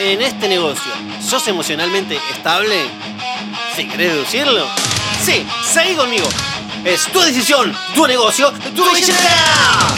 en este negocio, ¿sos emocionalmente estable? ¿Si querés deducirlo? Sí, seguí conmigo. Es tu decisión, tu negocio, tu billetera.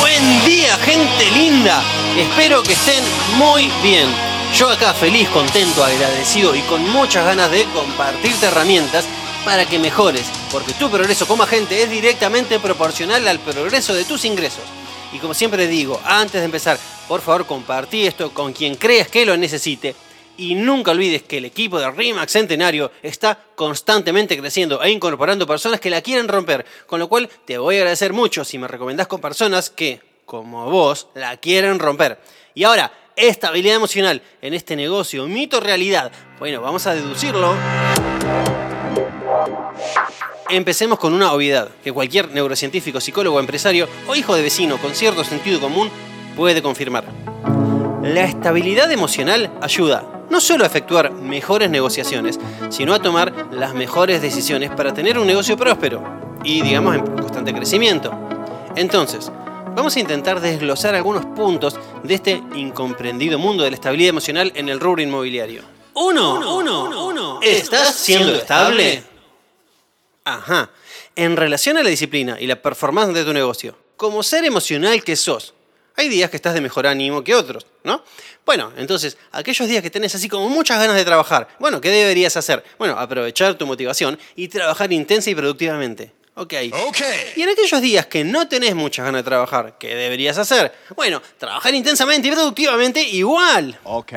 Buen día, gente linda. Espero que estén muy bien. Yo acá feliz, contento, agradecido y con muchas ganas de compartirte herramientas para que mejores, porque tu progreso como agente es directamente proporcional al progreso de tus ingresos. Y como siempre digo, antes de empezar, por favor compartí esto con quien creas que lo necesite. Y nunca olvides que el equipo de RIMAX Centenario está constantemente creciendo e incorporando personas que la quieren romper. Con lo cual te voy a agradecer mucho si me recomendás con personas que, como vos, la quieren romper. Y ahora, estabilidad emocional en este negocio, mito realidad. Bueno, vamos a deducirlo. Empecemos con una obviedad que cualquier neurocientífico, psicólogo, empresario o hijo de vecino con cierto sentido común puede confirmar. La estabilidad emocional ayuda no solo a efectuar mejores negociaciones, sino a tomar las mejores decisiones para tener un negocio próspero y, digamos, en constante crecimiento. Entonces, vamos a intentar desglosar algunos puntos de este incomprendido mundo de la estabilidad emocional en el rubro inmobiliario. Uno, uno, uno. ¿Estás siendo estable? Ajá. En relación a la disciplina y la performance de tu negocio, como ser emocional que sos, hay días que estás de mejor ánimo que otros, ¿no? Bueno, entonces, aquellos días que tenés así como muchas ganas de trabajar, bueno, ¿qué deberías hacer? Bueno, aprovechar tu motivación y trabajar intensa y productivamente. Ok. Y en aquellos días que no tenés muchas ganas de trabajar, ¿qué deberías hacer? Bueno, trabajar intensamente y productivamente igual. Ok.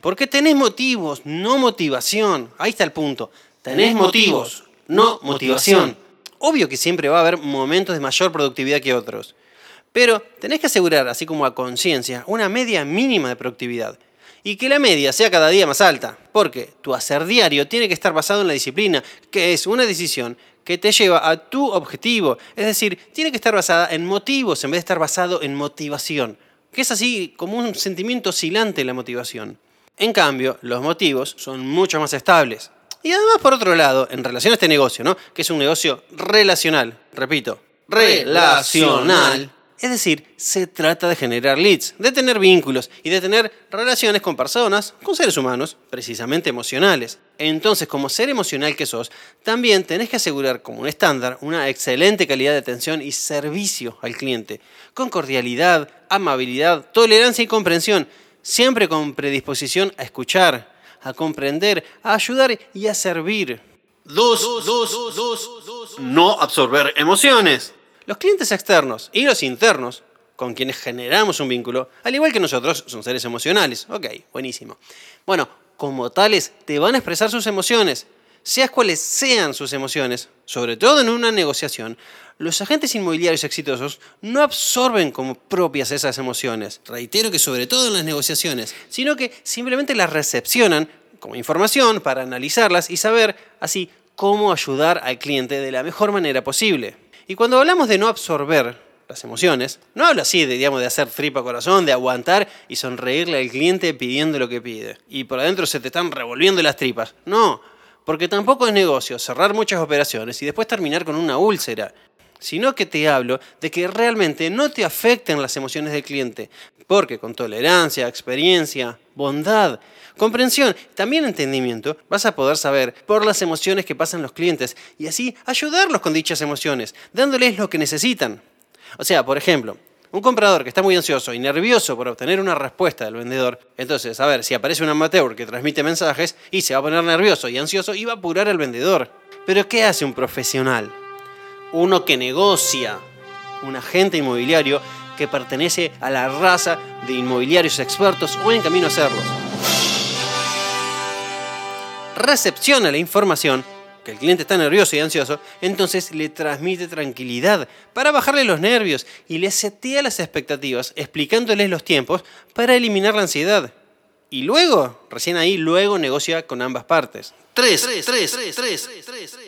Porque tenés motivos, no motivación. Ahí está el punto. Tenés motivos, no motivación. Obvio que siempre va a haber momentos de mayor productividad que otros. Pero tenés que asegurar, así como a conciencia, una media mínima de productividad. Y que la media sea cada día más alta. Porque tu hacer diario tiene que estar basado en la disciplina, que es una decisión que te lleva a tu objetivo. Es decir, tiene que estar basada en motivos en vez de estar basado en motivación. Que es así como un sentimiento oscilante la motivación. En cambio, los motivos son mucho más estables. Y además, por otro lado, en relación a este negocio, ¿no? Que es un negocio relacional, repito, relacional. Es decir, se trata de generar leads, de tener vínculos y de tener relaciones con personas, con seres humanos, precisamente emocionales. Entonces, como ser emocional que sos, también tenés que asegurar como un estándar una excelente calidad de atención y servicio al cliente, con cordialidad, amabilidad, tolerancia y comprensión, siempre con predisposición a escuchar, a comprender, a ayudar y a servir. Dos, dos, dos, dos, No absorber emociones. Los clientes externos y los internos, con quienes generamos un vínculo, al igual que nosotros, son seres emocionales. Ok, buenísimo. Bueno, como tales, te van a expresar sus emociones, seas cuales sean sus emociones, sobre todo en una negociación, los agentes inmobiliarios exitosos no absorben como propias esas emociones, reitero que sobre todo en las negociaciones, sino que simplemente las recepcionan como información para analizarlas y saber así cómo ayudar al cliente de la mejor manera posible. Y cuando hablamos de no absorber las emociones, no hablo así de, de hacer tripa corazón, de aguantar y sonreírle al cliente pidiendo lo que pide. Y por adentro se te están revolviendo las tripas. No, porque tampoco es negocio cerrar muchas operaciones y después terminar con una úlcera. Sino que te hablo de que realmente no te afecten las emociones del cliente. Porque con tolerancia, experiencia, bondad, comprensión, también entendimiento, vas a poder saber por las emociones que pasan los clientes y así ayudarlos con dichas emociones, dándoles lo que necesitan. O sea, por ejemplo, un comprador que está muy ansioso y nervioso por obtener una respuesta del vendedor, entonces, a ver, si aparece un amateur que transmite mensajes y se va a poner nervioso y ansioso y va a apurar al vendedor. Pero ¿qué hace un profesional? Uno que negocia, un agente inmobiliario que pertenece a la raza de inmobiliarios expertos o en camino a serlos. Recepciona la información que el cliente está nervioso y ansioso, entonces le transmite tranquilidad para bajarle los nervios y le setea las expectativas, explicándoles los tiempos para eliminar la ansiedad. Y luego, recién ahí, luego negocia con ambas partes. 3.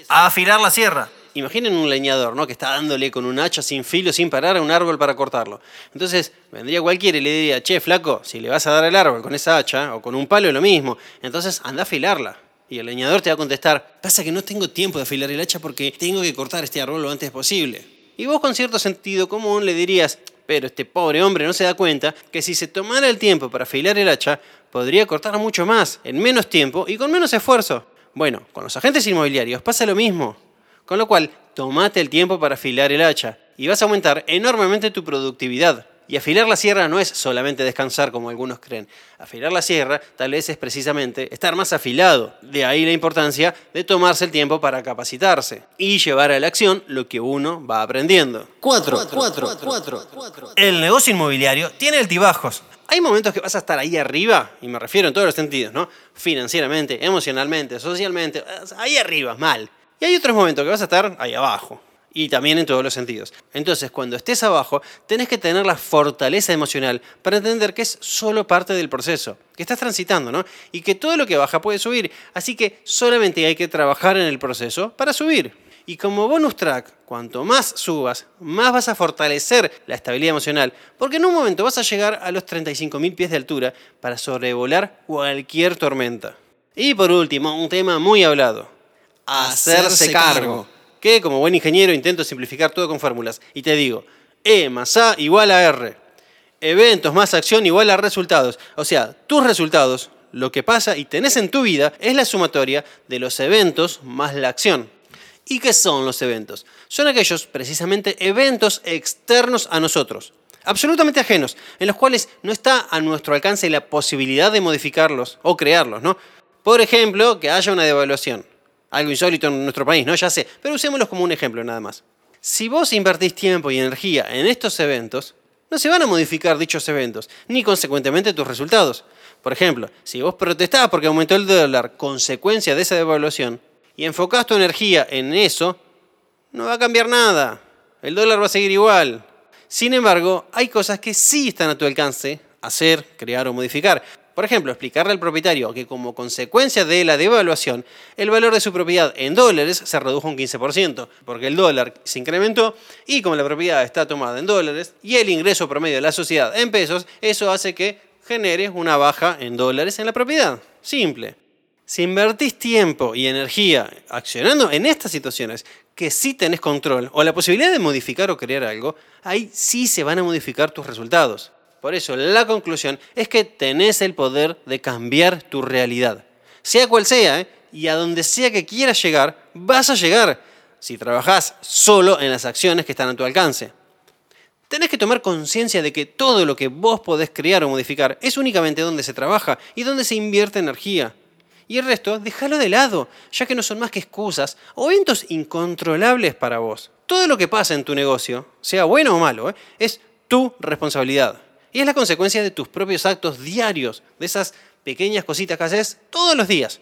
A afilar la sierra. Imaginen un leñador, ¿no? Que está dándole con un hacha sin filo, sin parar a un árbol para cortarlo. Entonces, vendría cualquiera y le diría, che, flaco, si le vas a dar el árbol con esa hacha o con un palo lo mismo. Entonces, anda a afilarla. Y el leñador te va a contestar, pasa que no tengo tiempo de afilar el hacha porque tengo que cortar este árbol lo antes posible. Y vos con cierto sentido común le dirías, pero este pobre hombre no se da cuenta que si se tomara el tiempo para afilar el hacha, podría cortar mucho más, en menos tiempo y con menos esfuerzo. Bueno, con los agentes inmobiliarios pasa lo mismo. Con lo cual, tomate el tiempo para afilar el hacha y vas a aumentar enormemente tu productividad. Y afilar la sierra no es solamente descansar como algunos creen. Afilar la sierra tal vez es precisamente estar más afilado. De ahí la importancia de tomarse el tiempo para capacitarse y llevar a la acción lo que uno va aprendiendo. 4. 4. 4. El negocio inmobiliario tiene altibajos. Hay momentos que vas a estar ahí arriba, y me refiero en todos los sentidos, ¿no? Financieramente, emocionalmente, socialmente, ahí arriba, mal. Y hay otros momentos que vas a estar ahí abajo. Y también en todos los sentidos. Entonces, cuando estés abajo, tenés que tener la fortaleza emocional para entender que es solo parte del proceso, que estás transitando, ¿no? Y que todo lo que baja puede subir. Así que solamente hay que trabajar en el proceso para subir. Y como bonus track, cuanto más subas, más vas a fortalecer la estabilidad emocional, porque en un momento vas a llegar a los 35.000 pies de altura para sobrevolar cualquier tormenta. Y por último, un tema muy hablado, hacerse cargo. Que como buen ingeniero intento simplificar todo con fórmulas. Y te digo, E más A igual a R. Eventos más acción igual a resultados. O sea, tus resultados, lo que pasa y tenés en tu vida, es la sumatoria de los eventos más la acción. ¿Y qué son los eventos? Son aquellos, precisamente, eventos externos a nosotros, absolutamente ajenos, en los cuales no está a nuestro alcance la posibilidad de modificarlos o crearlos, ¿no? Por ejemplo, que haya una devaluación algo insólito en nuestro país, ¿no? Ya sé, pero usémoslos como un ejemplo nada más. Si vos invertís tiempo y energía en estos eventos, no se van a modificar dichos eventos, ni consecuentemente tus resultados. Por ejemplo, si vos protestás porque aumentó el dólar consecuencia de esa devaluación y enfocás tu energía en eso, no va a cambiar nada. El dólar va a seguir igual. Sin embargo, hay cosas que sí están a tu alcance hacer, crear o modificar. Por ejemplo, explicarle al propietario que como consecuencia de la devaluación, el valor de su propiedad en dólares se redujo un 15%, porque el dólar se incrementó y como la propiedad está tomada en dólares y el ingreso promedio de la sociedad en pesos, eso hace que genere una baja en dólares en la propiedad. Simple. Si invertís tiempo y energía accionando en estas situaciones que sí tenés control o la posibilidad de modificar o crear algo, ahí sí se van a modificar tus resultados. Por eso, la conclusión es que tenés el poder de cambiar tu realidad. Sea cual sea, ¿eh? y a donde sea que quieras llegar, vas a llegar si trabajás solo en las acciones que están a tu alcance. Tenés que tomar conciencia de que todo lo que vos podés crear o modificar es únicamente donde se trabaja y donde se invierte energía. Y el resto, déjalo de lado, ya que no son más que excusas o eventos incontrolables para vos. Todo lo que pasa en tu negocio, sea bueno o malo, ¿eh? es tu responsabilidad. Y es la consecuencia de tus propios actos diarios, de esas pequeñas cositas que haces todos los días.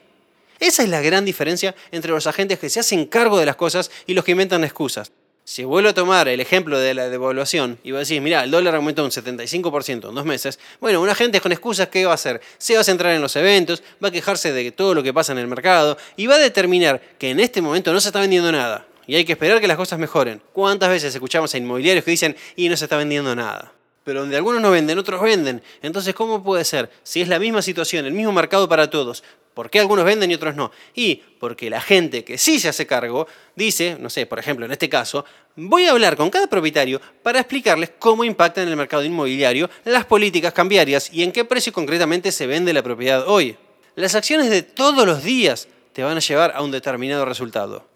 Esa es la gran diferencia entre los agentes que se hacen cargo de las cosas y los que inventan excusas. Si vuelvo a tomar el ejemplo de la devaluación y vos decís, mira, el dólar aumentó un 75% en dos meses, bueno, un agente con excusas, ¿qué va a hacer? Se va a centrar en los eventos, va a quejarse de todo lo que pasa en el mercado y va a determinar que en este momento no se está vendiendo nada y hay que esperar que las cosas mejoren. ¿Cuántas veces escuchamos a inmobiliarios que dicen, y no se está vendiendo nada? Pero donde algunos no venden, otros venden. Entonces, ¿cómo puede ser? Si es la misma situación, el mismo mercado para todos, ¿por qué algunos venden y otros no? Y porque la gente que sí se hace cargo dice, no sé, por ejemplo, en este caso, voy a hablar con cada propietario para explicarles cómo impacta en el mercado inmobiliario las políticas cambiarias y en qué precio concretamente se vende la propiedad hoy. Las acciones de todos los días te van a llevar a un determinado resultado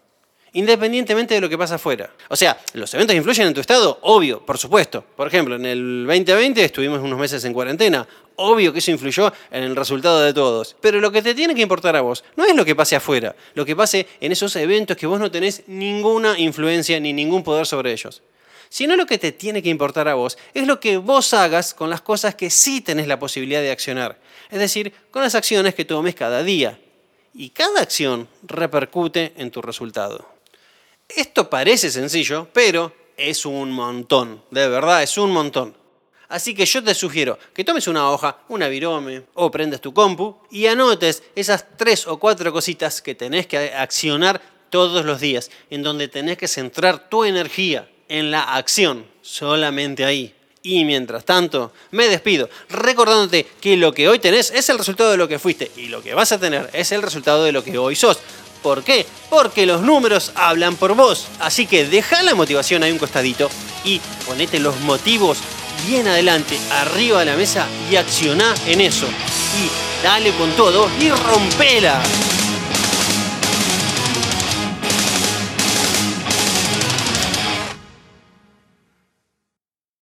independientemente de lo que pasa afuera. O sea, ¿los eventos influyen en tu estado? Obvio, por supuesto. Por ejemplo, en el 2020 estuvimos unos meses en cuarentena. Obvio que eso influyó en el resultado de todos. Pero lo que te tiene que importar a vos no es lo que pase afuera, lo que pase en esos eventos que vos no tenés ninguna influencia ni ningún poder sobre ellos. Sino lo que te tiene que importar a vos es lo que vos hagas con las cosas que sí tenés la posibilidad de accionar. Es decir, con las acciones que tomes cada día. Y cada acción repercute en tu resultado. Esto parece sencillo, pero es un montón, de verdad es un montón. Así que yo te sugiero que tomes una hoja, una virome o prendas tu compu y anotes esas tres o cuatro cositas que tenés que accionar todos los días, en donde tenés que centrar tu energía en la acción, solamente ahí. Y mientras tanto, me despido recordándote que lo que hoy tenés es el resultado de lo que fuiste y lo que vas a tener es el resultado de lo que hoy sos. ¿Por qué? Porque los números hablan por vos. Así que deja la motivación ahí un costadito y ponete los motivos bien adelante, arriba de la mesa y acciona en eso. Y dale con todo y rompela.